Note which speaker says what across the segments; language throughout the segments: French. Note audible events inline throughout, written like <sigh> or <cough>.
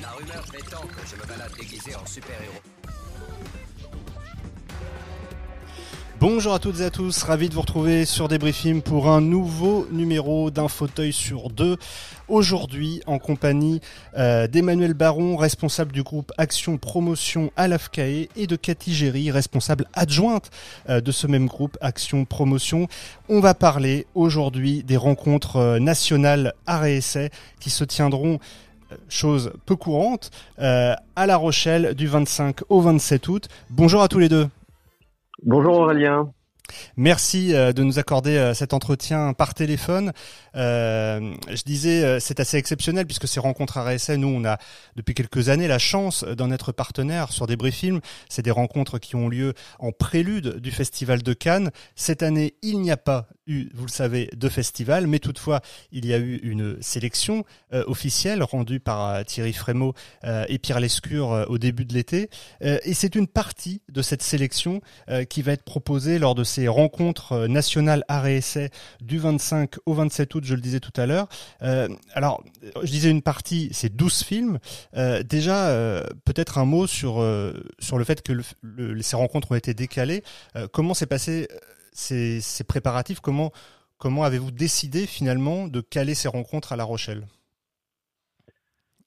Speaker 1: La rumeur que je me balade déguisé en super-héros.
Speaker 2: Bonjour à toutes et à tous, ravi de vous retrouver sur Débriefing pour un nouveau numéro d'un fauteuil sur deux. Aujourd'hui, en compagnie euh, d'Emmanuel Baron, responsable du groupe Action Promotion à l'AFCAE, et de Cathy Géry, responsable adjointe euh, de ce même groupe Action Promotion. On va parler aujourd'hui des rencontres euh, nationales à réessai qui se tiendront chose peu courante, à La Rochelle du 25 au 27 août. Bonjour à tous les deux.
Speaker 3: Bonjour Aurélien.
Speaker 2: Merci euh, de nous accorder euh, cet entretien par téléphone. Euh, je disais, c'est assez exceptionnel puisque ces rencontres à RSN, nous, on a depuis quelques années la chance d'en être partenaire sur des films. C'est des rencontres qui ont lieu en prélude du Festival de Cannes. Cette année, il n'y a pas vous le savez, de festival, mais toutefois, il y a eu une sélection officielle rendue par Thierry Frémaux et Pierre Lescure au début de l'été. et c'est une partie de cette sélection qui va être proposée lors de ces rencontres euh, nationales à réessai du 25 au 27 août, je le disais tout à l'heure. Euh, alors, je disais une partie, c'est 12 films. Euh, déjà, peut-être un mot sur, sur le fait que ces rencontres ont été décalées. comment s'est passé ces, préparatifs Comment, comment avez-vous décidé finalement de caler ces rencontres à La Rochelle?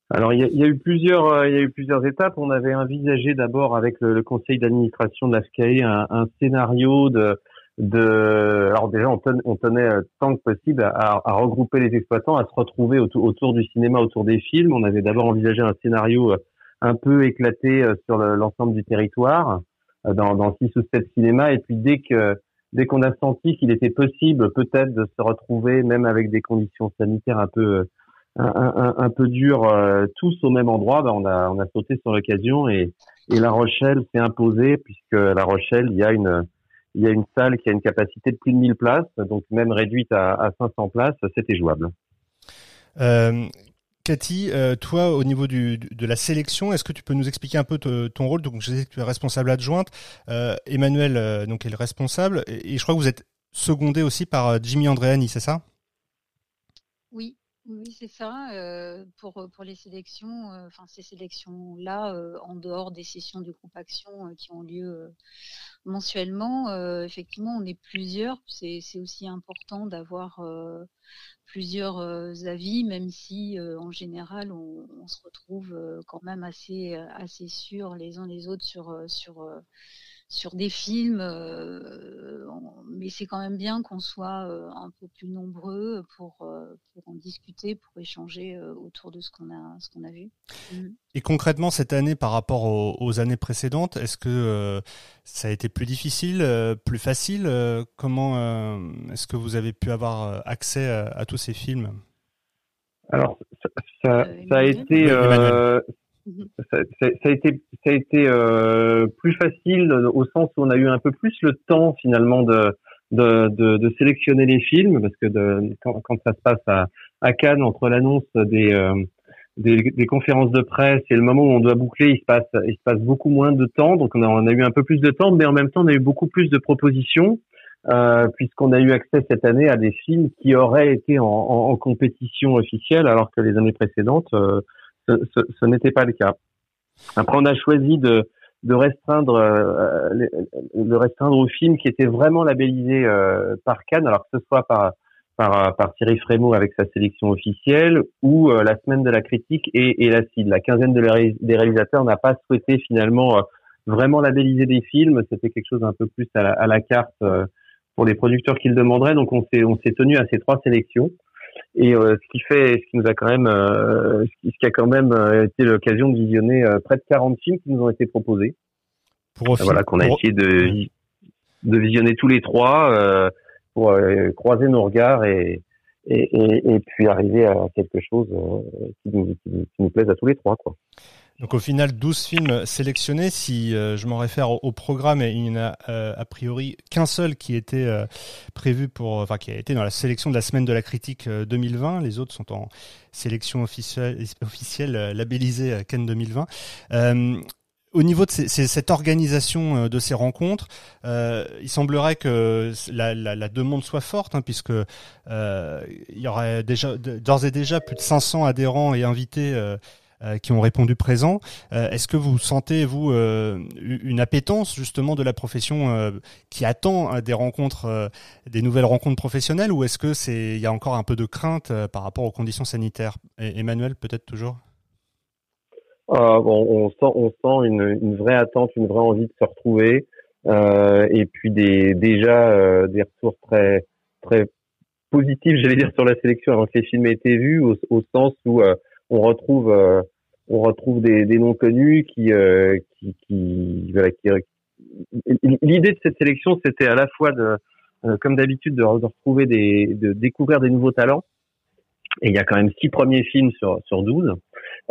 Speaker 3: Alors il y, a, eu plusieurs, il y a eu plusieurs étapes. On avait envisagé d'abord avec le, conseil d'administration de l'AFCAE un, un scénario de, de. Alors déjà on, tenait euh, tant que possible à, regrouper les exploitants, à se retrouver autour, autour, du cinéma, autour des films. On avait d'abord envisagé un scénario euh, un peu éclaté euh, sur l'ensemble du territoire, dans, dans six ou sept cinémas. Et puis dès que dès qu'on a senti qu'il était possible peut-être de se retrouver, même avec des conditions sanitaires un peu un, un, peu dur euh, tous au même endroit, ben on a on a sauté sur l'occasion et et La Rochelle s'est imposée puisque La Rochelle il y a une il y a une salle qui a une capacité de plus de 1000 places, donc même réduite à, à 500 places, c'était jouable.
Speaker 2: Euh, Cathy, euh, toi, au niveau du, de la sélection, est-ce que tu peux nous expliquer un peu ton rôle? Donc, je sais que tu es responsable adjointe. Euh, Emmanuel, euh, donc, est le responsable, et, je crois que vous êtes secondé aussi par Jimmy Andréani, c'est ça?
Speaker 4: Oui, oui, c'est ça. Euh, pour, pour les sélections, euh, enfin ces sélections-là, euh, en dehors des sessions du groupe Action qui ont lieu mensuellement, effectivement, on est plusieurs. C'est aussi important d'avoir plusieurs avis, même si en général, on, on se retrouve quand même assez, assez sûrs les uns les autres sur, sur sur des films, euh, mais c'est quand même bien qu'on soit euh, un peu plus nombreux pour, euh, pour en discuter, pour échanger autour de ce qu'on a, ce qu'on a vu.
Speaker 2: Mmh. Et concrètement, cette année par rapport aux, années précédentes, est-ce que ça a été plus difficile, plus facile Comment est-ce que vous avez pu avoir accès à, tous ces films?
Speaker 3: Alors, ça, ça, a été, Mhm. Ça, a été, ça a été euh, plus facile au sens où on a eu un peu plus le temps finalement de, de, de, de sélectionner les films parce que de, quand, quand, ça se passe à, à Cannes entre l'annonce des, euh, des, des, conférences de presse et le moment où on doit boucler, il se passe, il se passe beaucoup moins de temps. Donc on a, on a eu un peu plus de temps, mais en même temps on a eu beaucoup plus de propositions. Euh, puisqu'on a eu accès cette année à des films qui auraient été en, en, en compétition officielle, alors que les années précédentes, euh, ce, ce, n'était pas le cas. Après, on a choisi de, restreindre, euh, de restreindre aux films qui étaient vraiment labellisés euh, par Cannes, alors que ce soit par par, Thierry Frémaux avec sa sélection officielle ou euh, la semaine de la critique et, et la CID. La quinzaine de des réalisateurs n'a pas souhaité finalement vraiment labelliser des films. C'était quelque chose un peu plus à la, à la carte pour les producteurs qui le demanderaient. Donc on s'est on s'est tenu à ces trois sélections. Et euh, ce qui fait, ce qui nous a quand même, euh, ce, qui, a quand même euh, été l'occasion de visionner près de 40 films qui nous ont été proposés. Pour voilà, qu'on a essayé de, de visionner tous les trois pour croiser nos regards et, et, et, et, puis arriver à quelque chose qui nous, qui, nous plaise à tous les trois, quoi.
Speaker 2: Donc au final, 12 films sélectionnés. Si euh, je m'en réfère au, programme, il n'y en a euh, a priori qu'un seul qui était euh, prévu pour, enfin qui a été dans la sélection de la semaine de la critique 2020. Les autres sont en sélection officielle, officielle labellisée Cannes 2020 au niveau de cette organisation de ces rencontres, il semblerait que la, la, la demande soit forte, hein, puisque il y aurait déjà d'ores et déjà plus de 500 adhérents et invités qui ont répondu présent. Est-ce que vous sentez vous une appétence justement de la profession qui attend des rencontres, des nouvelles rencontres professionnelles, ou est-ce que c'est il y a encore un peu de crainte par rapport aux conditions sanitaires? Emmanuel, peut-être toujours?
Speaker 3: bon, on sent, on sent une, vraie attente, une vraie envie de se retrouver. Euh, et puis des, déjà euh, des retours très très positifs, j'allais dire, sur la sélection avant que les films aient été vus, au, sens où euh, on retrouve on retrouve des, des noms connus qui qui, qui, qui l'idée de cette sélection c'était à la fois de comme d'habitude de, retrouver des de découvrir des nouveaux talents. Et il y a quand même six premiers films sur sur 12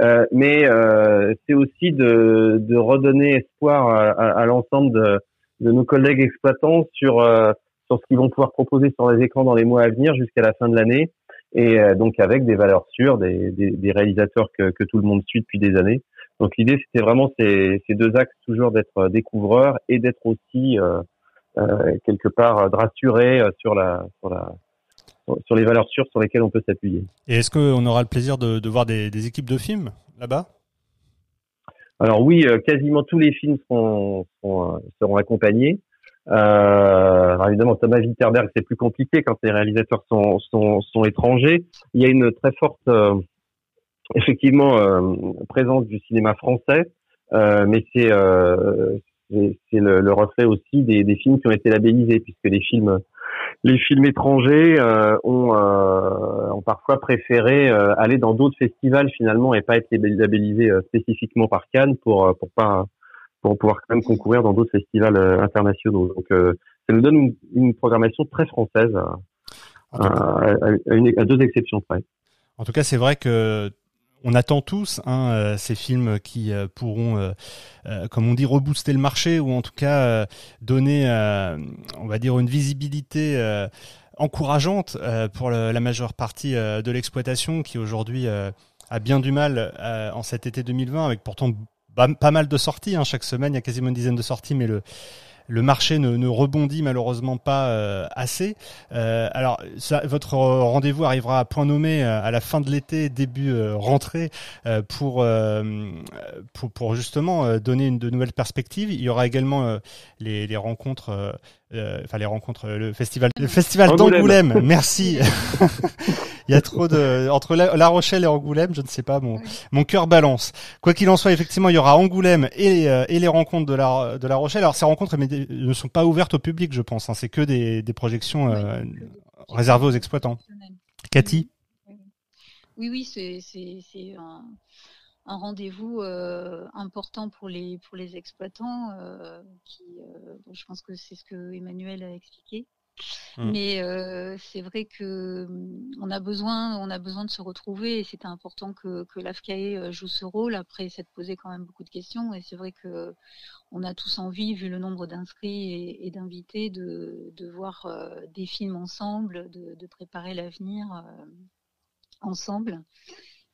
Speaker 3: euh, mais euh, c'est aussi de, redonner espoir à, l'ensemble de, de nos collègues exploitants sur euh, sur ce qu'ils vont pouvoir proposer sur les écrans dans les mois à venir jusqu'à la fin de l'année et euh, donc avec des valeurs sûres, des, des, des réalisateurs que, que, tout le monde suit depuis des années. Donc l'idée c'était vraiment ces, ces, deux axes toujours d'être découvreur et d'être aussi euh, euh, quelque part de rassurer sur la sur la sur les valeurs sûres sur lesquelles on peut s'appuyer.
Speaker 2: Et est-ce qu'on aura le plaisir de, de voir des, des équipes de films là-bas?
Speaker 3: Alors oui, euh, quasiment tous les films seront, seront, euh, seront accompagnés. Euh, alors évidemment, Thomas Winterberg, c'est plus compliqué quand les réalisateurs sont, sont, sont étrangers. Il y a une très forte, euh, effectivement, présence du cinéma français, mais c'est c'est le, le, reflet aussi des, des, films qui ont été labellisés, puisque les films les films étrangers euh, ont, euh, ont, parfois préféré euh, aller dans d'autres festivals finalement et pas être labellisés spécifiquement par Cannes pour pour pas pour pouvoir quand même concourir dans d'autres festivals internationaux. Donc ça nous donne une, une programmation très française à, à, deux exceptions près.
Speaker 2: En tout cas, c'est vrai que on attend tous hein, euh, ces films qui euh, pourront, euh, comme on dit, rebooster le marché ou en tout cas donner, on va dire, une visibilité encourageante pour la majeure partie de l'exploitation qui aujourd'hui a bien du mal en cet été 2020 avec pourtant pas mal de sorties. Hein. Chaque semaine, il y a quasiment une dizaine de sorties, mais le le marché ne, ne rebondit malheureusement pas euh, assez. Euh, alors, ça, votre rendez-vous arrivera à point nommé euh, à la fin de l'été, début rentrée, pour, pour, pour justement donner une de nouvelles perspectives. Il y aura également les, les rencontres euh, enfin les rencontres, le festival, le festival d'Angoulême. <laughs> Merci. <laughs> Il y a trop de entre la, Rochelle et Angoulême, je ne sais pas, mon mon cœur balance. Quoi qu'il en soit, effectivement, il y aura Angoulême et euh, et les rencontres de la de la Rochelle. Alors ces rencontres ne sont pas ouvertes au public, je pense. Hein. C'est que des des projections euh, réservées aux exploitants. Cathy.
Speaker 4: Oui, oui, c'est un un rendez-vous euh, important pour les pour les exploitants qui euh, je pense que c'est ce que Emmanuel a expliqué mmh. mais c'est vrai que on a besoin on a besoin de se retrouver et c'était important que que l'AFCAE joue ce rôle après s'être posé quand même beaucoup de questions et c'est vrai que on a tous envie vu le nombre d'inscrits et, d'invités de de voir des films ensemble de, de préparer l'avenir ensemble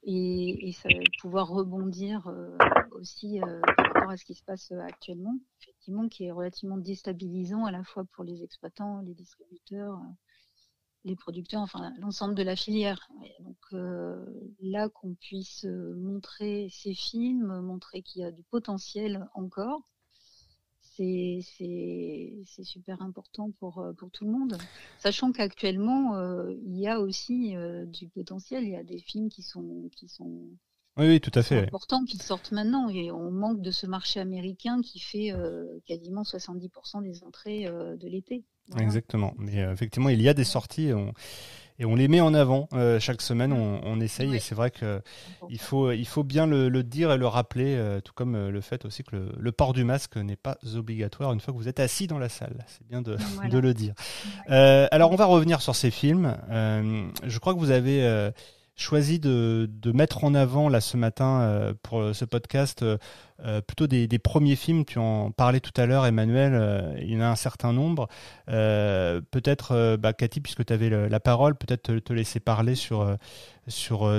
Speaker 4: et, et ça, pouvoir rebondir aussi à ce qui se passe euh, actuellement, effectivement, qui est relativement déstabilisant à la fois pour les exploitants, les distributeurs, les producteurs, enfin l'ensemble de la filière. donc là, qu'on puisse montrer ces films, montrer qu'il y a du potentiel encore, c'est super important pour, euh, tout le monde. Sachant qu'actuellement, euh, il y a aussi euh, du potentiel, il y a des films qui sont, qui sont
Speaker 2: oui, oui, tout à fait.
Speaker 4: Important qu'ils sortent maintenant et on manque de ce marché américain qui fait quasiment 70% des entrées de l'été.
Speaker 2: Exactement. Mais effectivement, il y a des sorties. On et on les met en avant euh, chaque semaine. On, on essaye et c'est vrai que il faut il faut bien le, le dire et le rappeler, euh, tout comme euh, le fait aussi que le, le port du masque n'est pas obligatoire une fois que vous êtes assis dans la salle. C'est bien de, <laughs> de le dire. alors on va revenir sur ces films. je crois que vous avez choisi de, de, mettre en avant là ce matin euh, pour ce podcast euh, euh, plutôt des, des, premiers films. Tu en parlais tout à l'heure, Emmanuel. il y en a un certain nombre. peut-être, bah, Cathy, puisque tu avais la parole, peut-être te, te, laisser parler sur sur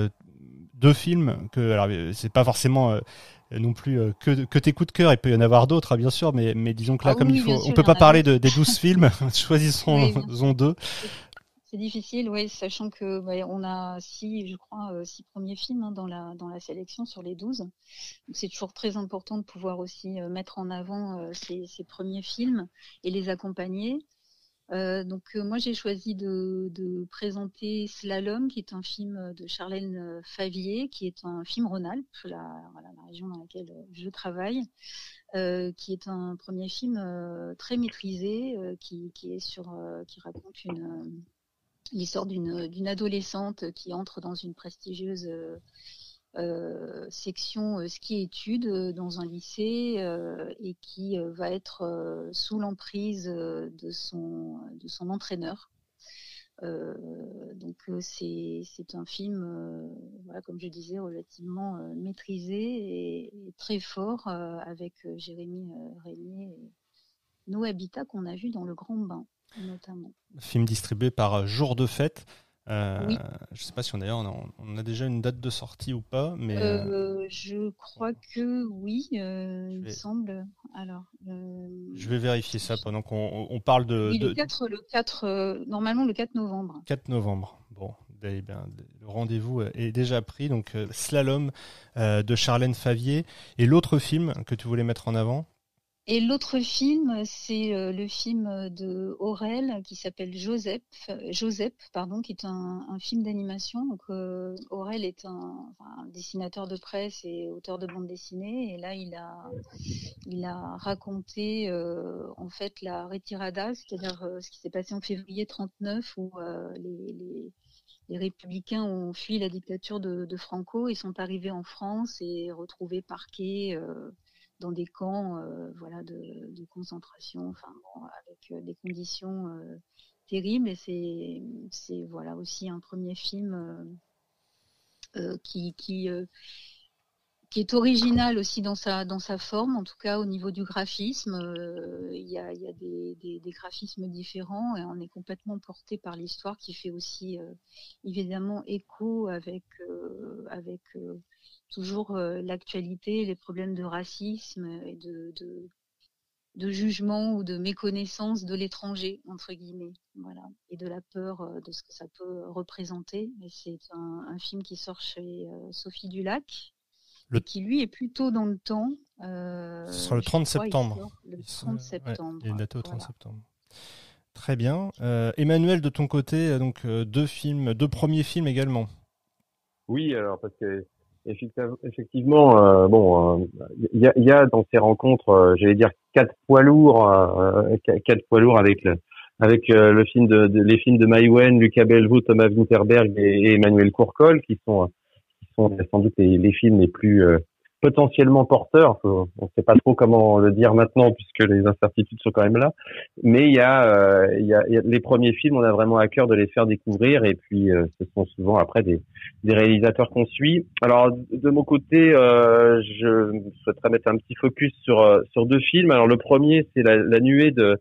Speaker 2: deux films que alors c'est pas forcément non plus que, que tes coups de cœur, il peut y en avoir d'autres, hein, bien sûr, mais, mais disons que là, ah comme il faut, on peut pas parler de, des douze films, <laughs> choisissons oui, <laughs> deux.
Speaker 4: C'est difficile, oui, sachant que bah, on a six, je crois, euh, six premiers films hein, dans la dans la sélection sur les douze. C'est toujours très important de pouvoir aussi euh, mettre en avant euh, ces, ces, premiers films et les accompagner. donc moi j'ai choisi de, de, présenter Slalom, qui est un film de Charlène Favier, qui est un film Rhône-Alpes, la, voilà, la région dans laquelle je travaille, qui est un premier film très maîtrisé, qui, qui, est sur, qui raconte une l'histoire d'une adolescente qui entre dans une prestigieuse euh, euh section euh, ski-études dans un lycée et qui va être sous l'emprise de son, de son entraîneur. donc c'est un film, voilà, comme je disais, relativement maîtrisé et, très fort avec Jérémy Régnier et nos habitats qu'on a vus dans le Grand Bain notamment.
Speaker 2: Film distribué par Jour de Fête. Euh, Je ne sais pas si on, d'ailleurs on, a déjà une date de sortie ou pas, mais
Speaker 4: euh, je crois que oui, euh, il me semble. Alors,
Speaker 2: je vais vérifier ça pendant qu'on parle de,
Speaker 4: Le 4, le 4 normalement le 4 novembre.
Speaker 2: 4 novembre. Bon, eh bien, le rendez-vous est déjà pris. Donc, Slalom de Charlène Favier et l'autre film que tu voulais mettre en avant?
Speaker 4: Et l'autre film, c'est euh, le film de Aurel qui s'appelle Joseph, Joseph, pardon, qui est un, film d'animation. Donc euh, Aurel est un, dessinateur de presse et auteur de bande dessinée. Et là, il a, raconté euh, en fait la retirada, c'est-à-dire ce qui s'est passé en février 39 où les, les républicains ont fui la dictature de, Franco et sont arrivés en France et retrouvés parqués dans des camps euh, voilà, de, concentration, enfin, avec euh, des conditions euh, terribles. Et c'est, c'est voilà, aussi un premier film qui, qui, qui est original aussi dans sa, dans sa forme, en tout cas au niveau du graphisme. Il y, a, y a des, graphismes différents et on est complètement porté par l'histoire qui fait aussi évidemment écho avec, avec toujours euh, l'actualité, les problèmes de racisme et de, de, jugement ou de méconnaissance de l'étranger, entre guillemets, voilà, et de la peur euh, de ce que ça peut représenter. C'est un, film qui sort chez euh, Sophie Dulac, qui lui est plutôt dans le temps.
Speaker 2: ce sera le 30 septembre.
Speaker 4: Le 30 septembre. il
Speaker 2: est daté au 30 septembre. Très bien. Emmanuel, de ton côté, donc deux films, deux premiers films également.
Speaker 3: Oui, alors parce que Effectivement, euh, bon, il euh, y, a, dans ces rencontres, euh, j'allais dire quatre poids lourds, quatre poids lourds avec le, avec le film de, les films de Maïwen, Lucas Bellevaux, Thomas Winterberg et, Emmanuel Courcol, qui sont sont sans doute les, films les plus potentiellement porteur. on ne sait pas trop comment le dire maintenant puisque les incertitudes sont quand même là. Mais il y, a, euh, les premiers films, on a vraiment à cœur de les faire découvrir et puis euh, ce sont souvent après des, réalisateurs qu'on suit. Alors de mon côté, euh, je souhaiterais mettre un petit focus sur deux films. Alors le premier, c'est la, la, nuée de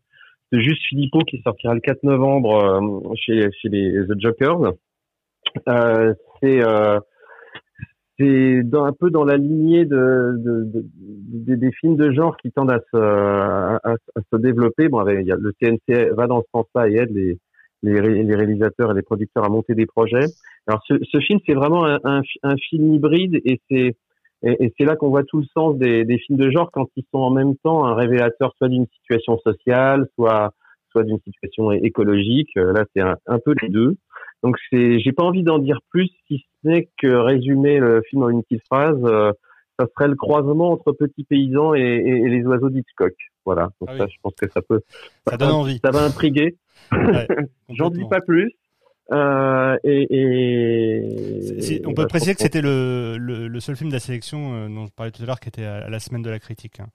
Speaker 3: de Juste Philippot qui sortira le 4 novembre chez chez les The Jokers. c'est c'est un peu dans la lignée de, de, de, des films de genre qui tendent à se, à, se développer. Bon, il y a, le CNC va dans ce sens-là et aide les, les, les, réalisateurs et les producteurs à monter des projets. Alors, ce, film, c'est vraiment un, un, film hybride et c'est et, c'est là qu'on voit tout le sens des, des, films de genre quand ils sont en même temps un révélateur soit d'une situation sociale, soit soit d'une situation écologique. Là, c'est un, un peu les deux. Donc c'est, j'ai pas envie d'en dire plus, si n'est que résumer le film en une petite phrase. Euh, ça serait le croisement entre petits paysans et, et, les oiseaux d'Hitchcock. Voilà. Donc ah ça, je pense que ça peut.
Speaker 2: Ça, donne envie.
Speaker 3: Ça va intriguer. Ouais, <laughs> J'en dis pas plus. Euh, et,
Speaker 2: et... on peut préciser que c'était le, le, le, seul film de la sélection euh, dont je parlais tout à l'heure qui était à, la semaine de la critique. Hein.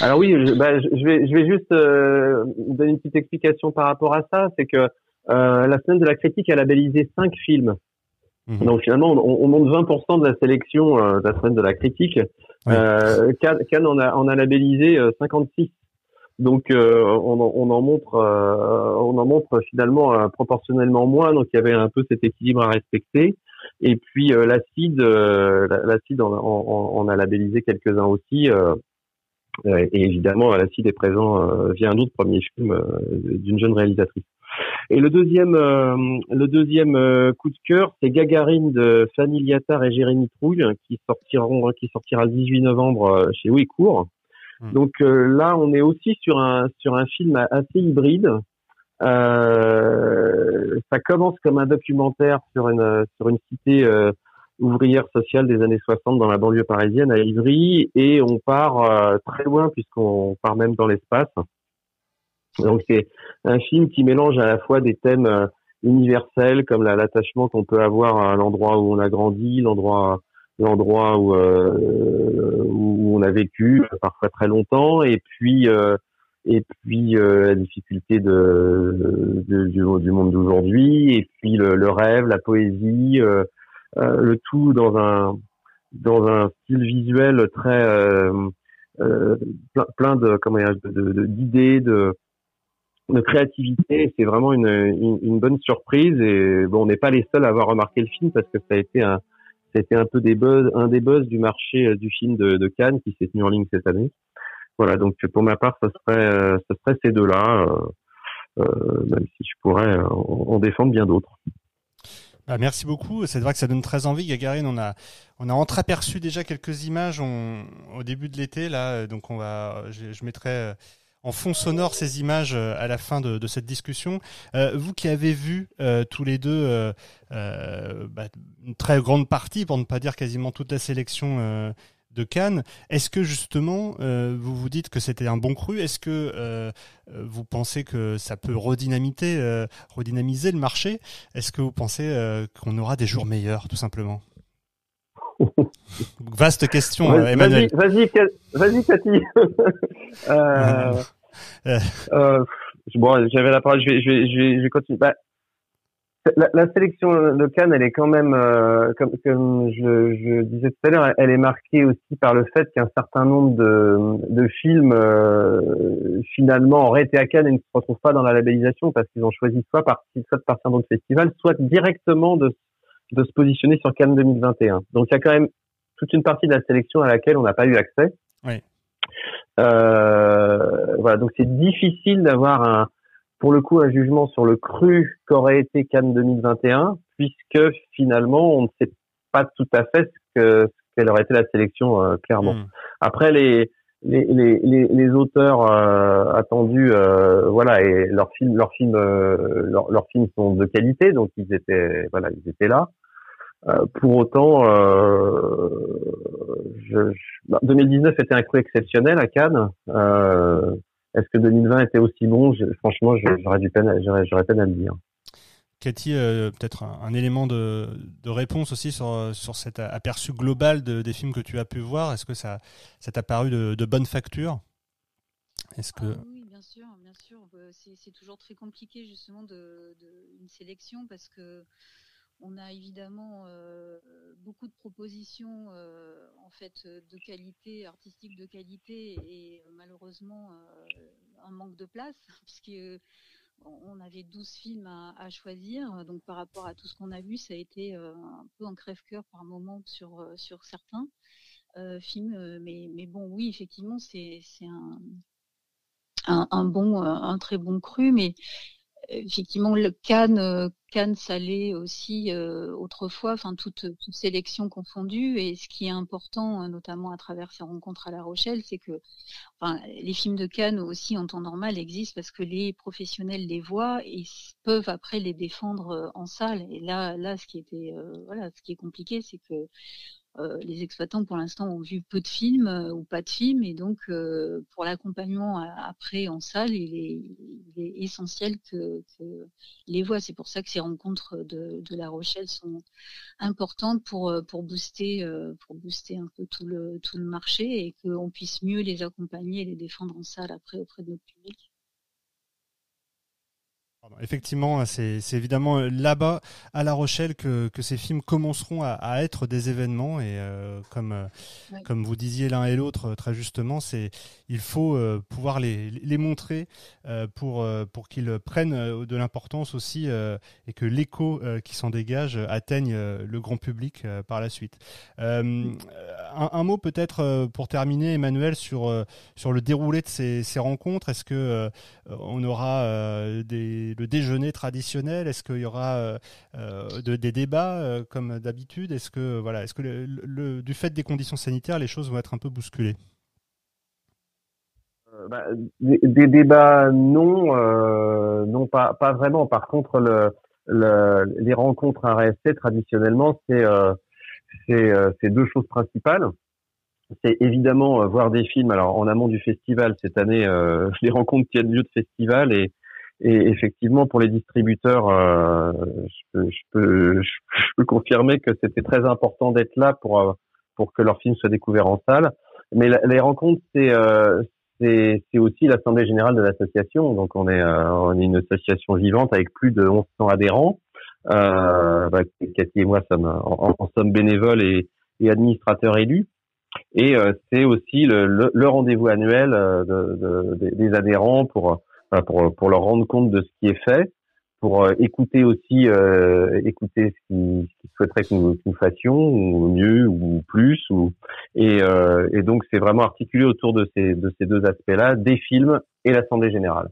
Speaker 3: Alors oui, je, bah, je, vais, je vais juste euh, donner une petite explication par rapport à ça. C'est que euh, la semaine de la critique a labellisé cinq films. Mhm. Donc finalement, on, on, monte 20% de la sélection euh, de la semaine de la critique. Euh, Cannes, en, a, en a labellisé 56. Euh, donc on, on, en montre, on en montre finalement proportionnellement moins. Donc il y avait un peu cet équilibre à respecter. Et puis l'acide, l'acide, on, on, a labellisé quelques-uns aussi. et évidemment, l'acide est présent via un autre premier film d'une jeune réalisatrice. Et le deuxième, le deuxième coup de cœur, c'est Gagarine de Fanny Liattard et Jérémy Trouille qui sortiront, qui sortira le 18 novembre chez Ouicourt. Hmm. Donc là, on est aussi sur un sur un film assez hybride. Euh, ça commence comme un documentaire sur une sur une cité euh, ouvrière sociale des années 60 dans la banlieue parisienne à Ivry et on part euh, très loin puisqu'on part même dans l'espace. Donc c'est un film qui mélange à la fois des thèmes euh, universels comme l'attachement qu'on peut avoir à l'endroit où on a grandi, l'endroit l'endroit où, où on a vécu parfois très longtemps et puis et puis euh, la difficulté de, du, monde d'aujourd'hui, et puis le, rêve, la poésie, euh, euh, le tout dans un dans un style visuel très plein, plein, de comment d'idées, de, de, créativité. C'est vraiment une, bonne surprise, et bon, on n'est pas les seuls à avoir remarqué le film parce que ça a été un ça a été un peu des buzz, un des buzz du marché du film de, de Cannes qui s'est tenu en ligne cette année. Voilà, donc pour ma part, ce serait, euh, serait ces deux-là, euh, euh, même si je pourrais en, défendre bien d'autres.
Speaker 2: Bah, merci beaucoup. C'est vrai que ça donne très envie. Gagarine, on a, on a entreaperçu déjà quelques images au début de l'été. Là, donc on va, je, mettrai en fond sonore ces images à la fin de, cette discussion. vous qui avez vu tous les deux bah, une très grande partie, pour ne pas dire quasiment toute la sélection de Cannes. Est-ce que justement, euh, vous vous dites que c'était un bon cru? Est-ce que euh, vous pensez que ça peut redynamiter, euh, redynamiser le marché? Est-ce que vous pensez qu'on aura des jours meilleurs, tout simplement? <laughs> Vaste question, Emmanuel.
Speaker 3: Vas-y, vas-y, Cathy. <laughs> bon, j'avais la parole. Je vais, je vais, je vais, continuer. Bah, la, la, sélection de Cannes, elle est quand même, euh, comme, comme je, je, disais tout à l'heure, elle est marquée aussi par le fait qu'un certain nombre de, de films euh, finalement auraient été à Cannes et ne se retrouvent pas dans la labellisation parce qu'ils ont choisi soit, partir, soit de partir dans le festival, soit directement de, de se positionner sur Cannes 2021. Donc il y a quand même toute une partie de la sélection à laquelle on n'a pas eu accès.
Speaker 2: Oui.
Speaker 3: Euh, voilà, donc c'est difficile d'avoir un pour le coup un jugement sur le cru qu'aurait été Cannes 2021, puisque finalement on ne sait pas tout à fait ce que quelle aurait été la sélection euh, clairement. Hmm. Après les les, les, les, auteurs euh, attendus, euh, voilà, et leurs films, leurs films, leurs, leurs films sont de qualité, donc ils étaient, voilà, ils étaient là. Pour autant, je, 2019 bah, était un coup exceptionnel à Cannes. Est-ce que 2020 était aussi bon? Franchement, j'aurais du peine, j'aurais peine à le dire.
Speaker 2: Cathy, euh, peut-être un, élément de, réponse aussi sur, sur cet aperçu global des films que tu as pu voir. Est-ce que ça, ça t'a paru de, de, bonne facture?
Speaker 4: Est-ce que... Ah oui, bien sûr, bien sûr. Euh, c'est toujours très compliqué justement de, une sélection parce que on a évidemment euh, beaucoup de propositions euh, en fait de qualité artistique de qualité et euh, malheureusement un manque de place <laughs> puisque on avait 12 films à, choisir. Donc par rapport à tout ce qu'on a vu ça a été un peu un crève-cœur par moment sur sur certains films. Mais mais bon oui effectivement c'est c'est un, un, un bon un très bon cru. Mais effectivement le Cannes euh, Cannes salé aussi euh, autrefois enfin toute, toute sélection confondue et ce qui est important euh, notamment à travers ces rencontres à La Rochelle c'est que les films de Cannes aussi en temps normal existent parce que les professionnels les voient et peuvent après les défendre en salle. Et là là ce qui était voilà ce qui est compliqué c'est que les exploitants pour l'instant ont vu peu de films euh, ou pas de films et donc euh, pour l'accompagnement après en salle il est, essentiel que, les voient c'est pour ça que ces rencontres de, La Rochelle sont importantes pour pour booster pour booster un peu tout le tout le marché et qu'on puisse mieux les accompagner et les défendre en salle après auprès de notre public
Speaker 2: Effectivement, c'est évidemment euh, là-bas, à La Rochelle, que, ces films commenceront à, être des événements. Et euh, comme, euh, comme vous disiez l'un et l'autre très justement, c'est il faut pouvoir les, les montrer pour, pour qu'ils prennent de l'importance aussi et que l'écho qui s'en dégage atteigne le grand public par la suite. un un, mot peut-être pour terminer, Emmanuel, sur sur le déroulé de ces, ces rencontres. Est-ce que on aura des, le déjeuner traditionnel Est-ce qu'il y aura de, des débats comme d'habitude? Est-ce que voilà, est-ce que du fait des conditions sanitaires, les choses vont être un peu bousculées?
Speaker 3: Bah, des, débats non, non pas vraiment. Par contre, le, le, les rencontres à RSC traditionnellement, c'est euh, euh, deux choses principales. C'est évidemment euh, voir des films. Alors en amont du festival cette année, <laughs> les rencontres tiennent lieu de festival et, et effectivement pour les distributeurs, je peux, je, peux, <laughs> je, peux, confirmer que c'était très important d'être là pour pour que leur film soit découvert en salle. Mais les rencontres, c'est c'est aussi l'assemblée générale de l'association. Donc on est, euh, on est une association vivante avec plus de 1100 adhérents. Euh, bah, Cathy et moi sommes en, sommes bénévoles et, administrateurs élus. Et euh, c'est aussi le, le, rendez-vous annuel euh, de, de, des adhérents pour, pour, pour leur rendre compte de ce qui est fait pour euh, écouter aussi euh, écouter ce qu'ils souhaiteraient que nous, nous, fassions ou mieux ou plus ou et, euh, et donc c'est vraiment articulé autour de ces de ces deux aspects-là des films et l'assemblée générale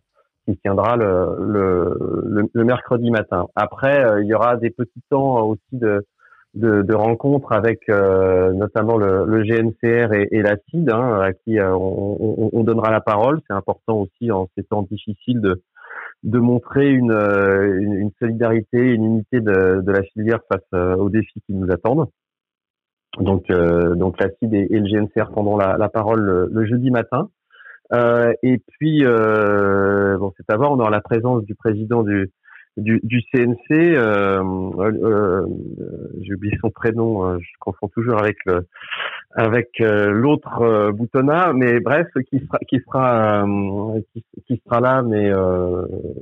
Speaker 3: qui tiendra le, le, le, mercredi matin. Après, euh, il y aura des petits temps aussi de, de, de rencontres avec euh, notamment le, le, GNCR et, et la CID, hein, à qui on, on, on, donnera la parole. C'est important aussi en ces temps difficiles de, de montrer une, euh, une, une, solidarité, une unité de, de la filière face euh, aux défis qui nous attendent. Donc, euh, donc la CID et, le GNCR prendront la, la parole le, jeudi matin. Euh, et puis, euh, bon, c'est à voir, on aura la présence du président du, du, du CNC. Euh, euh, J'ai oublié son prénom, je confonds toujours avec le avec euh, l'autre euh, boutonnat, mais bref, qui sera qui sera euh, qui, sera là, mais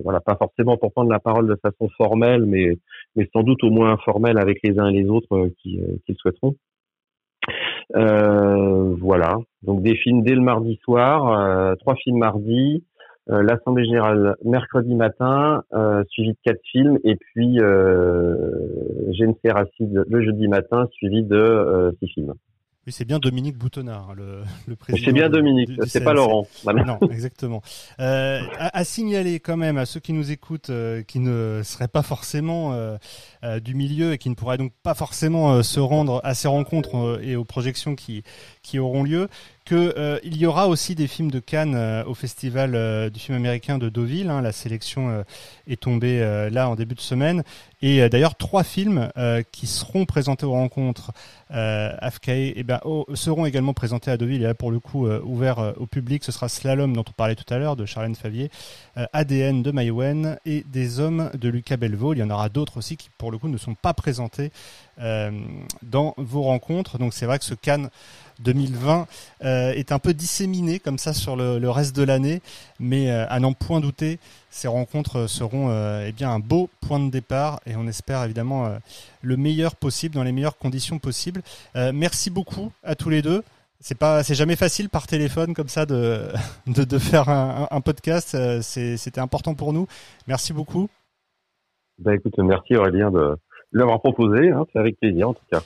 Speaker 3: voilà, pas forcément pour prendre la parole de façon formelle, mais mais sans doute au moins informelle avec les uns et les autres qui, qui le souhaiteront. voilà, donc des films dès le mardi soir, trois films mardi, l'assemblée générale mercredi matin, suivi de quatre films, et puis euh, GNC Racide le jeudi matin, suivi de six films.
Speaker 2: Oui, c'est bien Dominique Boutonnard, hein, le, le président.
Speaker 3: C'est bien Dominique, c'est pas Laurent.
Speaker 2: Non, exactement. Euh, à, signaler quand même à ceux qui nous écoutent, euh, qui ne seraient pas forcément euh, euh, du milieu et qui ne pourraient donc pas forcément se rendre à ces rencontres et aux projections qui, qui auront lieu, que euh, il y aura aussi des films de Cannes euh, au festival euh, du film américain de Deauville. Hein. la sélection est tombée là en début de semaine. Et d'ailleurs, trois films qui seront présentés aux rencontres euh, eh ben, seront également présentés à Deauville. Et là, pour le coup, ouvert au public, ce sera Slalom, dont on parlait tout à l'heure, de Charlène Favier, ADN de Maïwen et Des Hommes de Lucas Belvaux. Il y en aura d'autres aussi qui, pour le coup, ne sont pas présentés dans vos rencontres. Donc c'est vrai que ce Cannes 2020 euh, est un peu disséminé comme ça sur le, reste de l'année, mais euh, à n'en point douter, ces rencontres seront euh, eh bien un beau point de départ et on espère évidemment le meilleur possible dans les meilleures conditions possibles. merci beaucoup à tous les deux. C'est pas, c'est jamais facile par téléphone comme ça de <laughs> de, de faire un, un podcast. C'était important pour nous. Merci beaucoup.
Speaker 3: Ben écoute, merci Aurélien de l'avoir proposé. Hein, c'est avec plaisir en tout cas.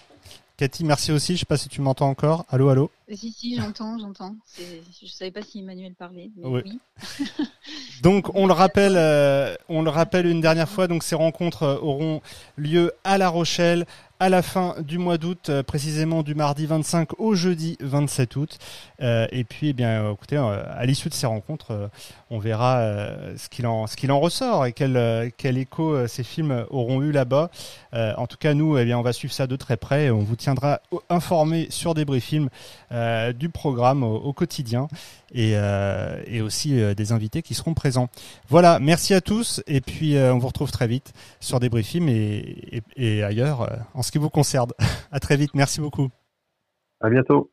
Speaker 2: Cathy, merci aussi. Je sais pas si tu m'entends encore. Allô, allô?
Speaker 4: Si, si, j'entends, j'entends. Je savais pas si Emmanuel parlait, mais oui. <laughs>
Speaker 2: donc, on le rappelle, <laughs> euh, on le rappelle une dernière fois. Donc, ces rencontres euh, auront lieu à La Rochelle à la fin du mois d'août, euh, précisément du mardi 25 au jeudi 27 août. Euh, et puis, eh bien, écoutez, à l'issue de ces rencontres, on verra ce qu'il en, qu'il en ressort et quel, quel écho ces films auront eu là-bas. en tout cas, nous, eh bien, on va suivre ça de très près. On vous tiendra informé sur des briefings euh, du programme au, quotidien et, euh, et aussi euh, des invités qui seront présents. Voilà, merci à tous et puis on vous retrouve très vite sur des briefings et, et, et ailleurs en ce qui vous concerne. <laughs> à très vite, merci beaucoup.
Speaker 3: À bientôt.